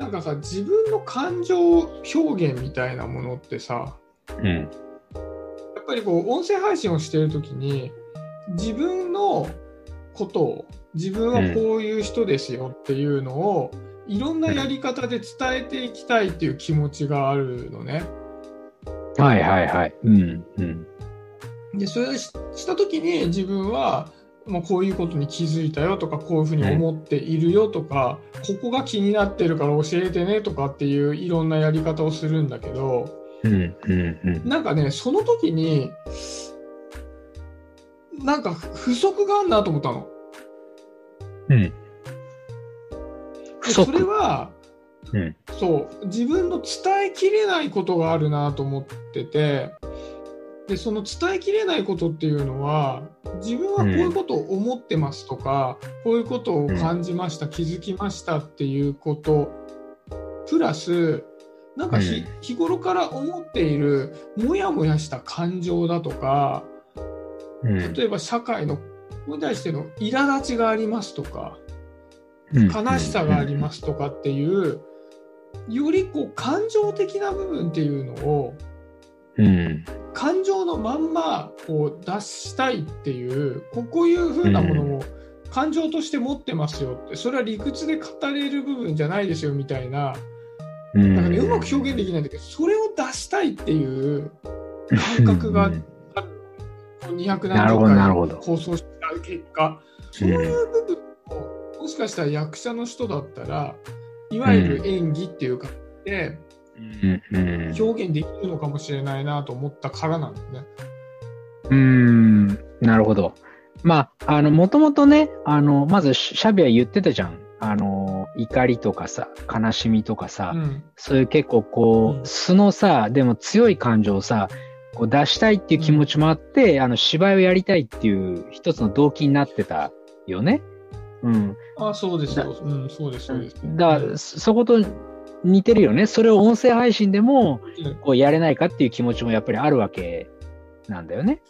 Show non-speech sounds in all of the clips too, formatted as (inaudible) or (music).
なんかさ自分の感情表現みたいなものってさうん。やっぱりこう音声配信をしている時に自分のことを自分はこういう人ですよっていうのを、いろんなやり方で伝えていきたいっていう気持ちがあるのね。はいはいはい。うん。うん。でそれをしした時に自分はもうこういうことに気づいたよとかこういうふうに思っているよとか、ここが気になってるから教えてねとかっていういろんなやり方をするんだけどうん。うん。うん。なんかねその時になんか不足があるなと思ったの。うん。それはうん。そう自分の伝えきれないことがあるなと思っててでその伝えきれないことっていうのは自分はこういうことを思ってますとか、こういうことを感じました、気づきましたっていうことプラスなんかひ、うん。日頃から思っているモヤモヤした感情だとかうん。例えば社会のここに対しての苛立ちがありますとかうん。悲しさがありますとかっていう、よりこう感情的な部分っていうのをうん。感情のまんまこう出したいっていうここういう風なものを感情として持ってますよって。それは理屈で語れる部分じゃないですよみたいな。うん。なんか、ね、うまく表現できないんだけどそれを出したいっていう感覚がうん。200なるほどな何るほど。十回放送した結果。そういう部分をもしかしたら役者の人だったらいわゆる演技っていうかで。表現できるのかもしれないなと思ったからなんだよね。うーん、なるほど。まあ、あの、もともとね、あの、まずシャビは言ってたじゃん。あの、怒りとかさ、悲しみとかさ、うんそういう結構こうんう、素のさ、でも強い感情をさ、こう出したいっていう気持ちもあって、あの、芝居をやりたいっていう一つの動機になってたよね。うん。あそうですよ、うん、そうです、そうです。だから、そそこと似てるよね。それを音声配信でも、うん。こう、やれないかっていう気持ちもやっぱりあるわけなんだよね。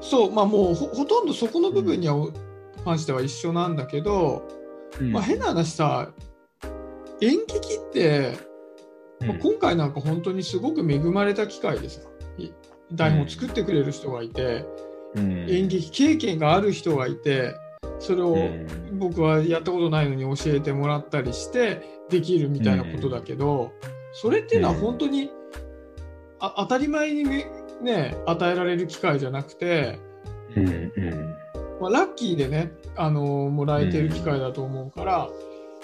そう、まあもうほほとんどそこの部分には関しては一緒なんだけど、うん。まあ、変な話さ、演劇って、まあうん今回なんか本当にすごく恵まれた機会でさ、い台本を作ってくれる人がいて、うん。演劇経験がある人がいて、それをうん僕はやったことないのに教えてもらったりしてできるみたいなことだけど、それっていうのは本当に、あ当たり前にめね与えられる機会じゃなくて、うんうんまあ、ラッキーでね、あのもらえてる機会だと思うから、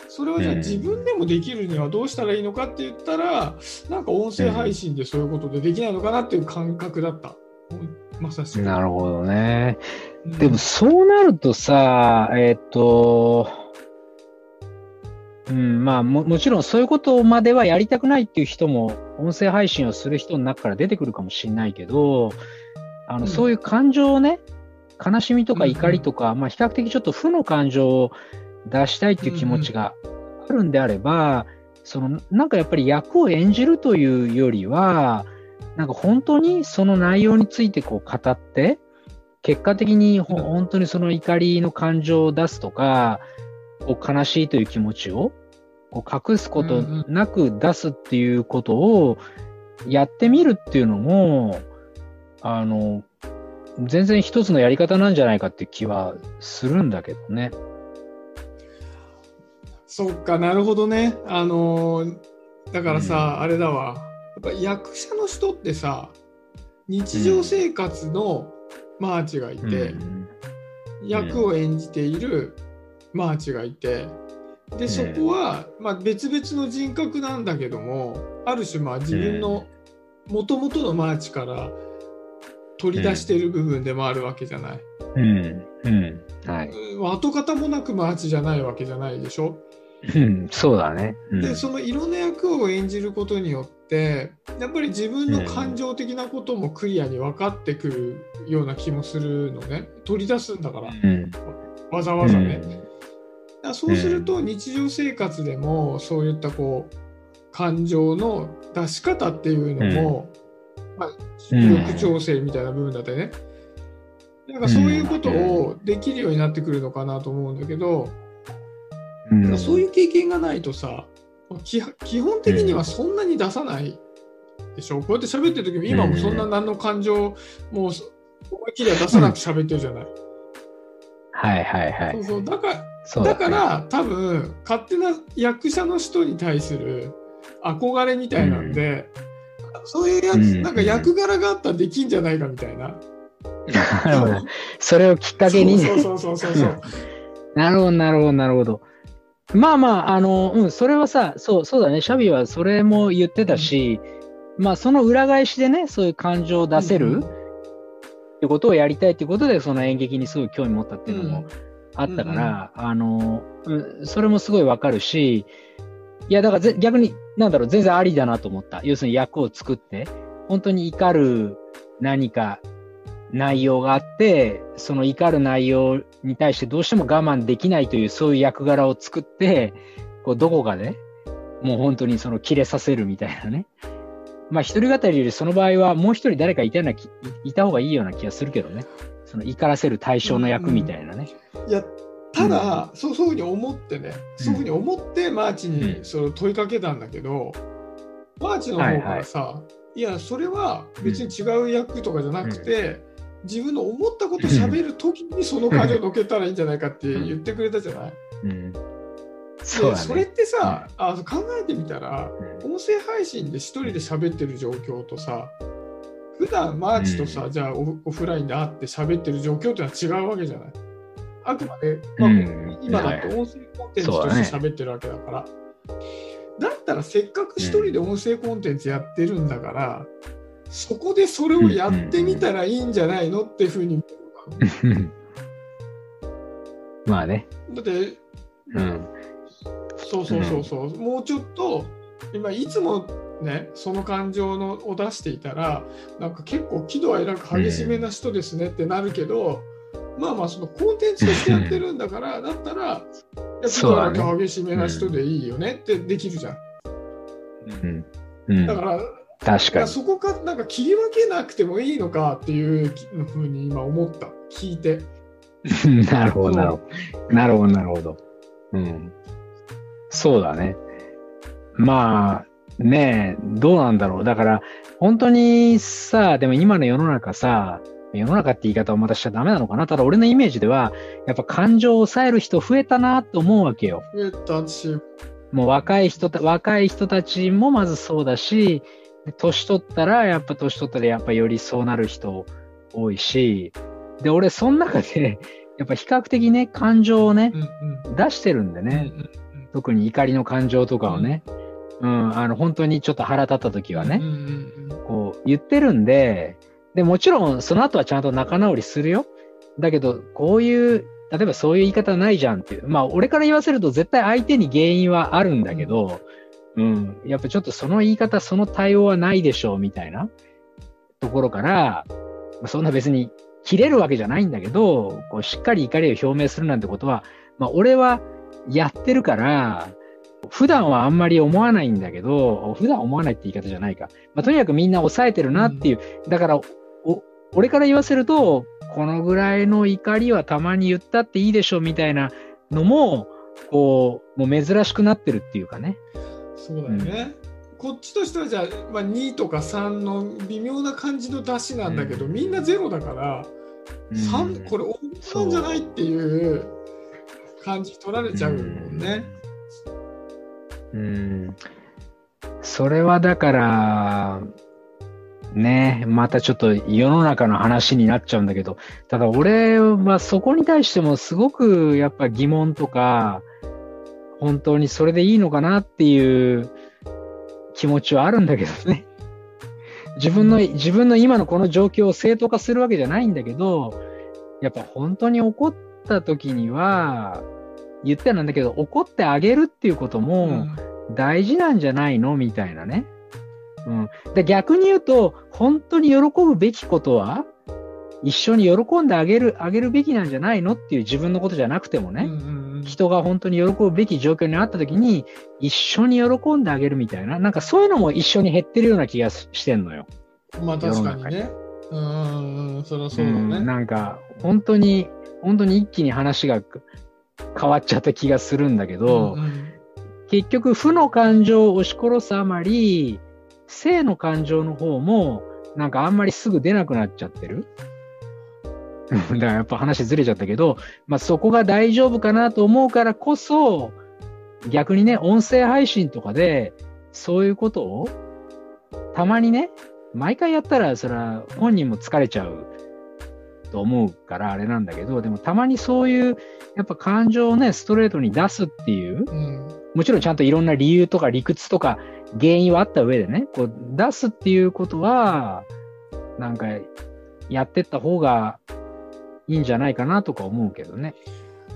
それをじゃあうん自分でもできるにはどうしたらいいのかって言ったら、なんか音声配信でそういうことでできないのかなっていう感覚だった。うんまさしく。なるほどね。うん。でもそうなるとさ、えーっと、うん、まあももちろんそういうことまではやりたくないっていう人も音声配信をする人の中から出てくるかもしれないけど、あの、うん。そういう感情をね、悲しみとかうんうん怒りとか、まあ比較的ちょっと負の感情を出したいっていう気持ちがあるんであれば、そのなんかやっぱり役を演じるというよりは、なんか本当にその内容についてこう語って、結果的に本当にその怒りの感情を出すとか、こう悲しいという気持ちをこう隠すことなく出すっていうことをやってみるっていうのも、あの、全然一つのやり方なんじゃないかって気はするんだけどね。そっか、なるほどね。あのーだからさ、うんあれだわ。やっぱ役者の人ってさ、日常生活のマーチがいて、うん役を演じているマーチがいて、で、そこは、まあ、別々の人格なんだけども、ある種、まあ、自分の元々のマーチから取り出している部分でもあるわけじゃない。うん。うん。はい。うん跡形もなくマーチじゃないわけじゃないでしょ？うん。そうだね。うん。でそのいろんな役を演じることによってやっぱり自分の感情的なこともクリアに分かってくるような気もするのね。取り出すんだから。うん。わざわざね、だからそうすると日常生活でもそういったこう感情の出し方っていうのも、まあ、うん。力調整みたいな部分だったりね、なんかそういうことをできるようになってくるのかなと思うんだけど、うん。そういう経験がないとさ基基本的にはそんなに出さないでしょ、こうやって喋ってる時も今もそんな何の感情もう思いっきりは出さなく喋ってるじゃない？はいはいはい。そうそうだからそうねだから多分勝手な役者の人に対する憧れみたいなんで、そういうやつ、うんなんか役柄があったらできんじゃないかみたいな。なるほど。それをきっかけにね。そうそうそうそうそう。(laughs) なるほど、なるほど、なるほど。まあまあ、あの、うん、それはさ、そう、そうだね。シャビはそれも言ってたし、まあ、その裏返しでね、そういう感情を出せる、うんってことをやりたいっていうことで、その演劇にすごい興味持ったっていうのもあったから、あの、うん、それもすごいわかるし、いや、だからぜ逆に、なんだろう、全然ありだなと思った。要するに役を作って、本当に怒る何か内容があって、その怒る内容に対してどうしても我慢できないというそういう役柄を作って、こうどこかでもう本当にその切れさせるみたいなね。まあ一人語りよりその場合はもう一人誰かいたようなきいいた方がいいような気がするけどね。その怒らせる対象の役みたいなね。いやただ、そうそういうふうに思ってね、そういうふうに思ってマーチにそれを問いかけたんだけど、マーチの方からさ、いやそれは別に違う役とかじゃなくて、自分の思ったことを喋るときにその感情を乗っけたらいいんじゃないかって言ってくれたじゃない、うん。うだね。それってさ、あ考えてみたらうん。音声配信で一人で喋ってる状況とさ普段マーチとさ、うじゃあオフオフラインで会って喋ってる状況ってのは違うわけじゃない？あくまで、まあうん。今だと音声コンテンツとして喋ってるわけだから、だったらせっかく一人で音声コンテンツやってるんだから、そこでそれをやってみたらいいんじゃないのっていうふうにうん (laughs) まあね。だってうん。そうそうそうそう、もうちょっと今いつもねその感情のを出していたらなんか結構喜怒哀楽激しめな人ですねってなるけど、まあまあそのコンテンツとしてやってるんだからだったら喜怒哀楽激しめな人でいいよねってできるじゃん。うん。うんだから確かに。そこかなんか切り分けなくてもいいのかっていうふうに今思った聞いて。(laughs) なるほど、なるほど。なるほど、なるほど。うん。そうだね。まあ、ねえ、どうなんだろう。だから、本当にさ、でも今の世の中さ、世の中って言い方をまたしちゃダメなのかな。ただ俺のイメージでは、やっぱ感情を抑える人増えたなと思うわけよ。増えたし、もう若い人た、若い人たちもまずそうだし、で年取ったら、やっぱ年取ったらやっぱよりそうなる人多いし、で、俺その中で、(laughs) やっぱ比較的ね、感情をねう、んうん。出してるんでうんね、特に怒りの感情とかをね、うん、あの、本当にちょっと腹立った時はねうん、うんうん。こう言ってるんで、で、もちろんその後はちゃんと仲直りするよ。だけど、こういう、例えばそういう言い方ないじゃんっていう。まあ、俺から言わせると絶対相手に原因はあるんだけど、うん、うんやっぱちょっとその言い方、その対応はないでしょうみたいなところから、そんな別に切れるわけじゃないんだけど、こうしっかり怒りを表明するなんてことは、まあ、俺はやってるから、普段はあんまり思わないんだけど、普段思わないって言い方じゃないか。まあ、とにかくみんな抑えてるなっていう。だから、俺から言わせると、このぐらいの怒りはたまに言ったっていいでしょうみたいなのも、こう、もう珍しくなってるっていうかね。そうだよね。こっちとしてはじゃあ、まあ、2とか3の微妙な感じの出しなんだけど、うんみんなゼロだから、うん3これ大物なんじゃないっていう感じ取られちゃうもんね。うん。それはだから、ね、またちょっと世の中の話になっちゃうんだけど、ただ俺はそこに対してもすごくやっぱ疑問とか、本当にそれでいいのかなっていう気持ちはあるんだけどね。(laughs) 自分の、自分の今のこの状況を正当化するわけじゃないんだけど、やっぱ本当に怒った時には、言ってなんだけど、怒ってあげるっていうことも、うん大事なんじゃないのみたいなね。うん。で、逆に言うと、本当に喜ぶべきことは、一緒に喜んであげる、あげるべきなんじゃないのっていう自分のことじゃなくてもね、うんうんうん人が本当に喜ぶべき状況にあった時に、一緒に喜んであげるみたいな、なんかそういうのも一緒に減ってるような気がししてんのよ。まあ確かにね。うんうんうん、そりゃそうだんね。なんか、本当に、本当に一気に話が変わっちゃった気がするんだけど、うんうん結局、負の感情を押し殺すあまり、正の感情の方も、なんかあんまりすぐ出なくなっちゃってる。(laughs) だからやっぱ話ずれちゃったけど、まあそこが大丈夫かなと思うからこそ、逆にね、音声配信とかで、そういうことを、たまにね、毎回やったら、それは本人も疲れちゃうと思うからあれなんだけど、でもたまにそういう、やっぱ感情をね、ストレートに出すっていう、うん、もちろんちゃんといろんな理由とか理屈とか原因はあった上でね、こう出すっていうことは、なんかやってった方がいいんじゃないかなとか思うけどね。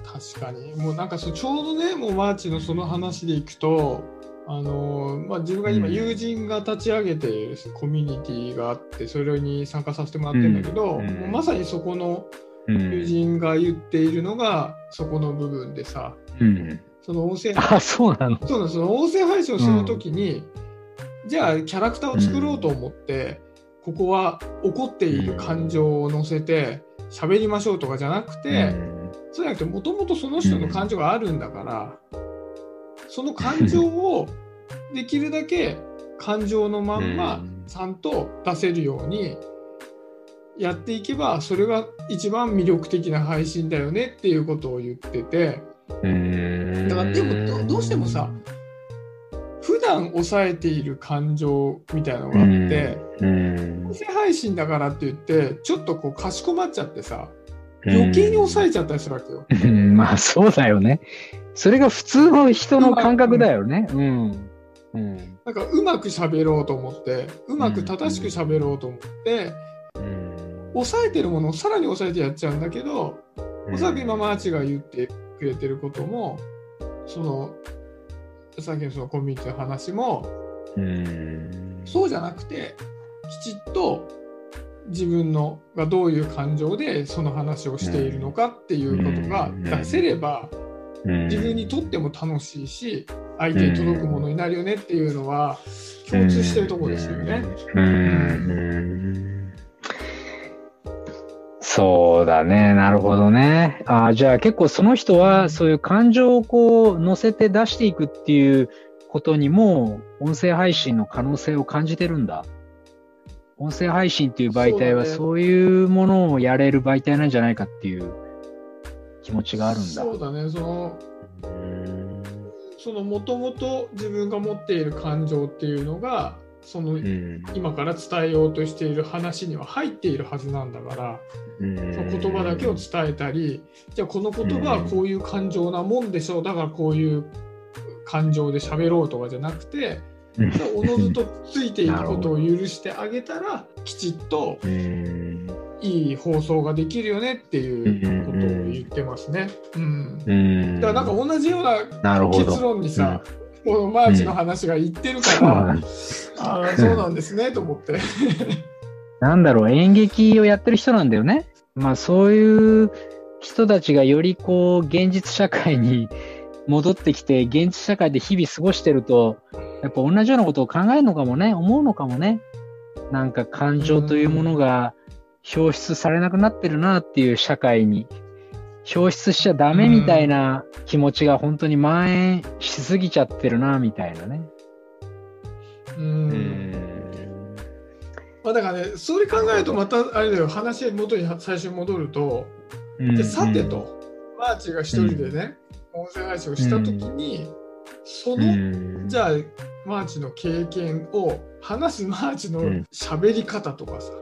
確かに。もうなんかそちょうどね、もうマーチのその話でいくと、あのまあ、自分が今友人が立ち上げているコミュニティがあってそれに参加させてもらってるんだけど、うん、もうまさにそこの友人が言っているのがそこの部分でさ、うん、その音声あそうなの？そうなの。その音声配信をするときに、うん、じゃあキャラクターを作ろうと思って、ここは怒っている感情を乗せて喋りましょうとかじゃなくて、そうじゃなくてもともとその人の感情があるんだから。その感情をできるだけ感情のまんまちゃんと出せるようにやっていけばそれが一番魅力的な配信だよねっていうことを言ってて。だからでもどうしてもさ普段抑えている感情みたいなのがあって音声配信だからって言ってちょっとこうかしこまっちゃってさ余計に抑えちゃったりするわけよ。まあそうだよね。それが普通の人の感覚だよね。うん。うん、なんかうまく喋ろうと思ってうまく正しく喋ろうと思って、うん、抑えてるものをさらに抑えてやっちゃうんだけど、うん、おそらく今マーチが言ってくれてることもそのさっきのそのコミュニティの話も、うん、そうじゃなくてきちっと自分のがどういう感情でその話をしているのかっていうことが出せれば、自分にとっても楽しいし相手に届くものになるよねっていうのは共通してるところですよね。そうだね。なるほどね。あじゃあ結構その人はそういう感情をこう乗せて出していくっていうことにも音声配信の可能性を感じてるんだ。音声配信っていう媒体はそういうものをやれる媒体なんじゃないかっていう。気持ちがあるんだ。そうだね、その、そのもともと自分が持っている感情っていうのが、その、今から伝えようとしている話には入っているはずなんだから、その言葉だけを伝えたり、じゃあこの言葉はこういう感情なもんでしょう、だからこういう感情で喋ろうとかじゃなくて、おのずとついていくことを許してあげたら、きちっといい放送ができるよねっていうことを言ってますね。うん。うん、だからなんか同じような結論にさ、このマーチの話が言ってるから、うん、ああ、そうなんですねと思って。(laughs) なんだろう、演劇をやってる人なんだよね。まあそういう人たちがよりこう、現実社会に戻ってきて、現実社会で日々過ごしてると、やっぱ同じようなことを考えるのかもね、思うのかもね。なんか感情というものが、表出されなくなってるなっていう社会に、表出しちゃダメみたいな気持ちが本当に蔓延しすぎちゃってるなみたいなね。うん。まあだからね、それ考えるとまたあれだよ、話元に最初に戻ると、でさてと、マーチが一人でね、音声配信をしたときに、その、じゃあ、マーチの経験を話すマーチの喋り方とかさ、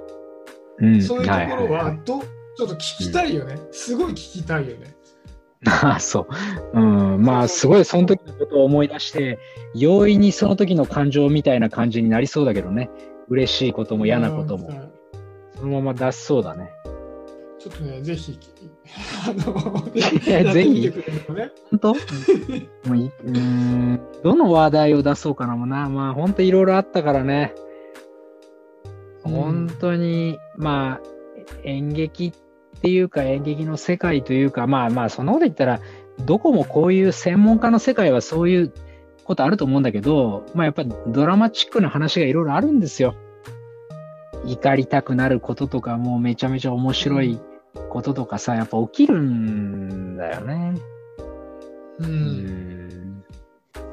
うん、そういうところはど、ちょっと聞きたいよね、うん、すごい聞きたいよね。あ (laughs) あ、そう。うん。まあ、すごいその時のことを思い出して、容易にその時の感情みたいな感じになりそうだけどね。嬉しいことも嫌なことも。そのまま出しそうだね。ちょっとね、ぜひ、(laughs) あの、ぜひ、本当？(laughs) もういうん、どの話題を出そうかなもな。まあ、本当いろいろあったからね。本当に、まあ、演劇っていうか演劇の世界というか、まあまあ、そんなこと言ったら、どこもこういう専門家の世界はそういうことあると思うんだけど、まあやっぱドラマチックな話がいろいろあるんですよ。怒りたくなることとか、もうめちゃめちゃ面白いこととかさ、やっぱ起きるんだよね。うん。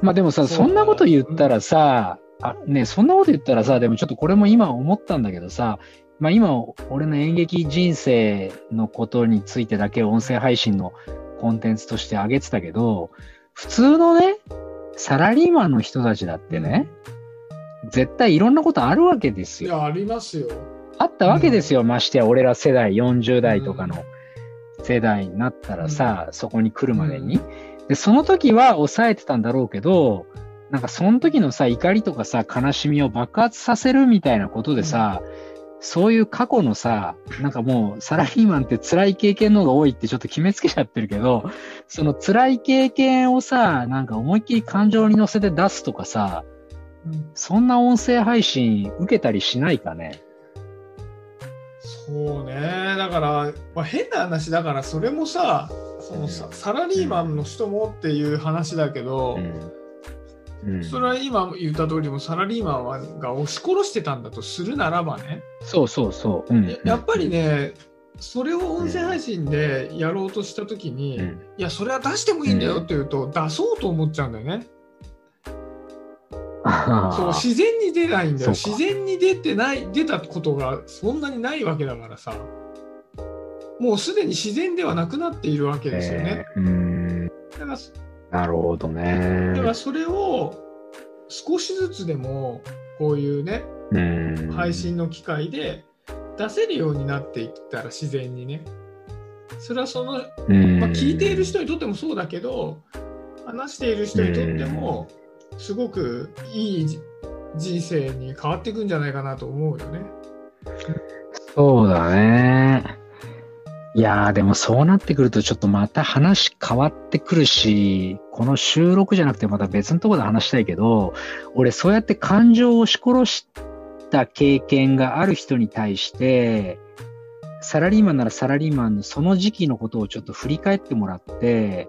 まあでもさ、そんなこと言ったらさ、あね、そんなこと言ったらさ、でもちょっとこれも今思ったんだけどさ、まあ今、俺の演劇人生のことについてだけ音声配信のコンテンツとしてあげてたけど、普通のね、サラリーマンの人たちだってね、絶対いろんなことあるわけですよ。いや、ありますよ。あったわけですよ、ましてや俺ら世代、40代とかの世代になったらさ、そこに来るまでに。で、その時は抑えてたんだろうけど、なんかその時のさ、怒りとかさ、悲しみを爆発させるみたいなことでさ、そういう過去のさ、なんかもうサラリーマンって辛い経験の方が多いってちょっと決めつけちゃってるけど、その辛い経験をさ、なんか思いっきり感情に乗せて出すとかさ、うんそんな音声配信受けたりしないかね？そうね。だから、まあ、変な話だから、それもさ、そのさサラリーマンの人もっていう話だけど、うん。うん、それは今言った通りもサラリーマンはが押し殺してたんだとするならばね、そうそうそう。うんややっぱり、ね、それを音声配信でやろうとしたときに、うんいや、それは出してもいいんだよって言うと、出そうと思っちゃうんだよね。(laughs) そう自然に出ないんだよ。自然に出てない、出たことがそんなにないわけだからさ。もうすでに自然ではなくなっているわけですよね。えーうん。だからなるほどねだ。からそれを少しずつでもこういうね、うん。配信の機会で出せるようになっていったら自然にね。それはその、うん、まあ、聞いている人にとってもそうだけど、話している人にとっても、すごくいいじ人生に変わっていくんじゃないかなと思うよね。そうだね。いやー、でもそうなってくるとちょっとまた話変わってくるし、この収録じゃなくてまた別のところで話したいけど、俺そうやって感情を押し殺した経験がある人に対して、サラリーマンならサラリーマンのその時期のことをちょっと振り返ってもらって、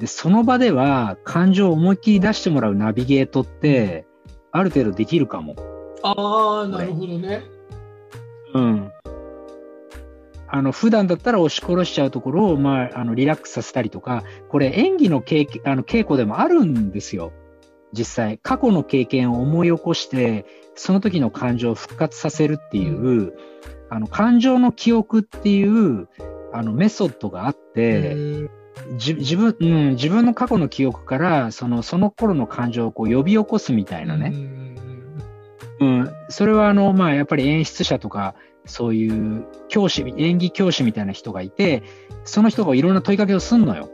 で、その場では感情を思いっきり出してもらうナビゲートって、ある程度できるかも。ああ、なるほどね。うん。あの、普段だったら押し殺しちゃうところを、まあ、あの、リラックスさせたりとか、これ演技の経験あの稽古でもあるんですよ。実際。過去の経験を思い起こして、その時の感情を復活させるっていう、あの、感情の記憶っていう、あの、メソッドがあって、自分、うん、自分の過去の記憶から、その、その頃の感情をこう呼び起こすみたいなね。うんうん、それはあの、まあ、やっぱり演出者とか、そういう教師、演技教師みたいな人がいて、その人がいろんな問いかけをすんのよ。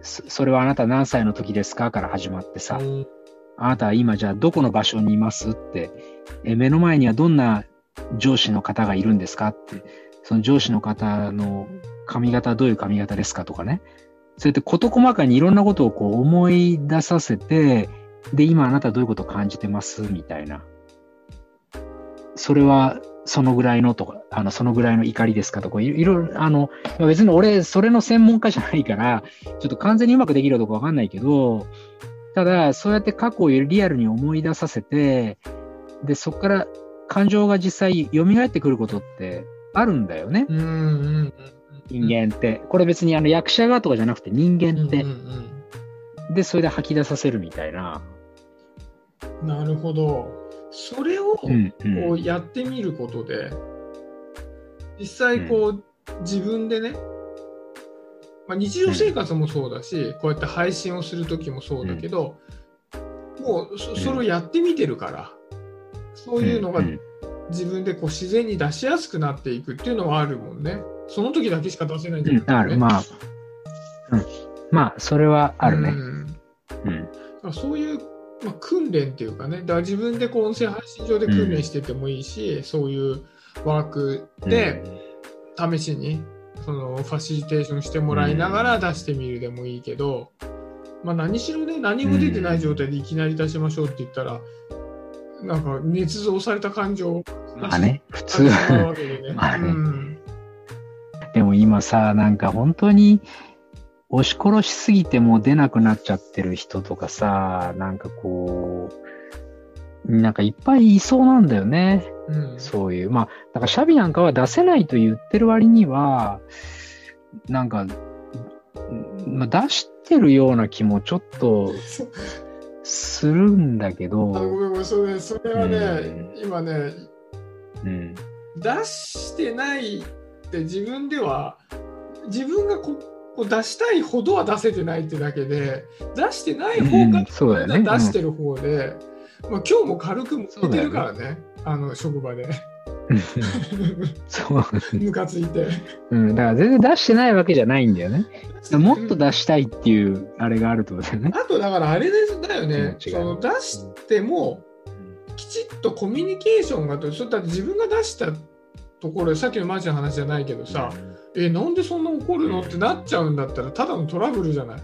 そそれはあなた何歳の時ですかから始まってさ、うんあなたは今じゃあどこの場所にいますって、え目の前にはどんな上司の方がいるんですかって、その上司の方の髪型はどういう髪型ですかとかね。そうやって事細かにいろんなことをこう思い出させて、で、今あなたはどういうことを感じてますみたいな。それはそのぐらいのとか、あの、そのぐらいの怒りですかとか、いいろいろ、あの、まあ別に俺、それの専門家じゃないから、ちょっと完全にうまくできるかどうかわかんないけど、ただ、そうやって過去をリアルに思い出させて、で、そこから感情が実際蘇ってくることってあるんだよね。うんうん人間って。これ別にあの役者側とかじゃなくて人間ってうん。うんで、それで吐き出させるみたいな。うんなるほど。それをうん、こうん。うやってみることで、実際こう、自分でね、まあ、日常生活もそうだし、こうやって配信をする時もそうだけど、もうそそれをやってみてるから、そういうのがん自分でこう自然に出しやすくなっていくっていうのはあるもんね。その時だけしか出せないんじゃう、なんくて、ねある。まあ、うん。まあ、それはあるね。うんうん。そういう、まあ、訓練っていうかね、だから自分でこう音声配信上で訓練しててもいいし、そういうワークで試しにそのファシリテーションしてもらいながら出してみるでもいいけど、まあ、何しろね、何も出てない状態でいきなり出しましょうって言ったら、なんか捏造された感情をまあね、普通出して。しまうわけでね。まあねうんでも今さ、なんか本当に押し殺しすぎてもう出なくなっちゃってる人とかさ、なんかこう、なんかいっぱいいそうなんだよね。うんそういう。まあ、だからシャビなんかは出せないと言ってる割には、なんか、まあ、出してるような気もちょっとするんだけあのごど、(laughs) めんごめん、それそれはね、今ね、うん。出してないって自分では、自分がここう出したいほどは出せてないってだけで、出してない方が出してる方で、まあ、今日も軽く向いてるからね、あの職場で、そう。(laughs) ムカついて。うん。だから全然出してないわけじゃないんだよね。もっと出したいっていう、あれがあるってことだよね。あとだからあれですだよね、その出してもきちっとコミュニケーションがと、それだって自分が出したところで、さっきのマジの話じゃないけどさ、え、なんでそんな怒るのってなっちゃうんだったら、ただのトラブルじゃない？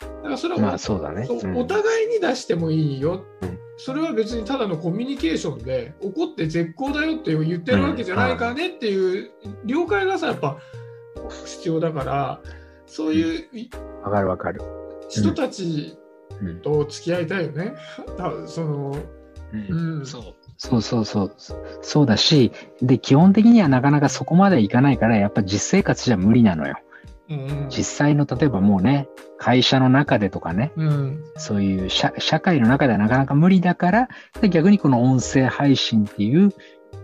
だからそれは、まあそうだね。お互いに出してもいいよ、うん。それは別にただのコミュニケーションで怒って絶好だよって言ってるわけじゃないからねっていう了解がさやっぱ必要だからそういうわかるわかる。人たちうん。と付き合いたいよね。(laughs) 多分そのうん。そうそうそうそう。そうだし、で、基本的にはなかなかそこまでいかないから、やっぱ実生活じゃ無理なのよ。うん実際の、例えばもうね、会社の中でとかね、うんそういう社社会の中ではなかなか無理だから、で逆にこの音声配信っていう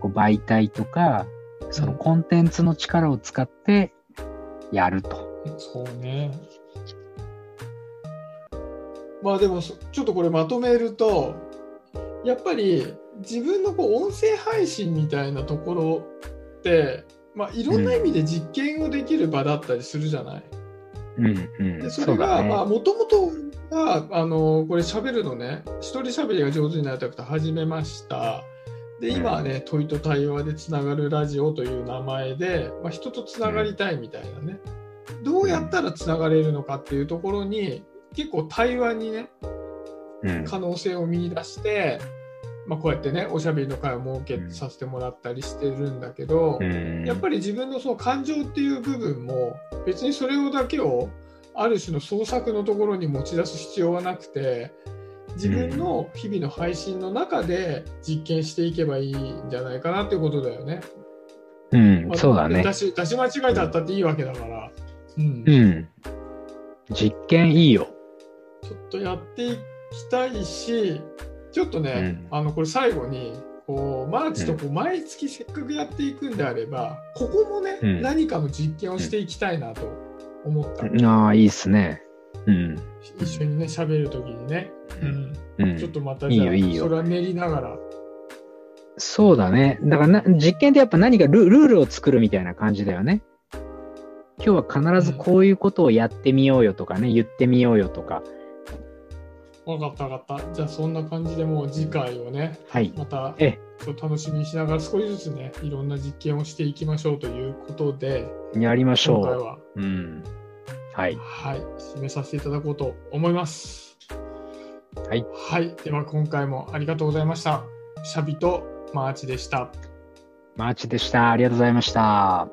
こう媒体とか、そのコンテンツの力を使ってやると。そうね。まあでもそちょっとこれまとめるとやっぱり自分のこう音声配信みたいなところって、まあ、いろんな意味で実験をできる場だったりするじゃない？うんうん。でそれがねまあもともとがあのこれ喋るのね一人喋りが上手になりたくて始めました。で今はね、問いと対話でつながるラジオという名前で、まあ、人とつながりたいみたいなね、どうやったらつながれるのかっていうところに結構対話にねうん可能性を見出して、まあ、こうやってねおしゃべりの会を設けさせてもらったりしてるんだけど、うんやっぱり自分のその感情っていう部分も別にそれをだけをある種の創作のところに持ち出す必要はなくて自分の日々の配信の中で実験していけばいいんじゃないかなっていうことだよね。うん、まあそうだね出。し出し間違えだったっていいわけだから、うんうん。実験いいよ。ちょっとやっていきたいしちょっとね、うんあのこれ最後にこうマーチとこう毎月せっかくやっていくんであれば、ここもね、うん何かの実験をしていきたいなと思った。ああ、いいっすね。うん。一緒にね喋るときにね、うんうんちょっとまたじゃあいいよいいよそれは練りながらそうだね。だからな、実験ってやっぱ何かルルールを作るみたいな感じだよね。今日は必ずこういうことをやってみようよとかね、言ってみようよとか。分かった分かったじゃあそんな感じでもう次回をねはい。またえちょっと楽しみにしながら少しずつねいろんな実験をしていきましょうということでやりましょ今回はう。うん。はい。はい締めさせていただこうと思いますはい。はいでは今回もありがとうございましたシャビとマーチでしたマーチでした。ありがとうございました。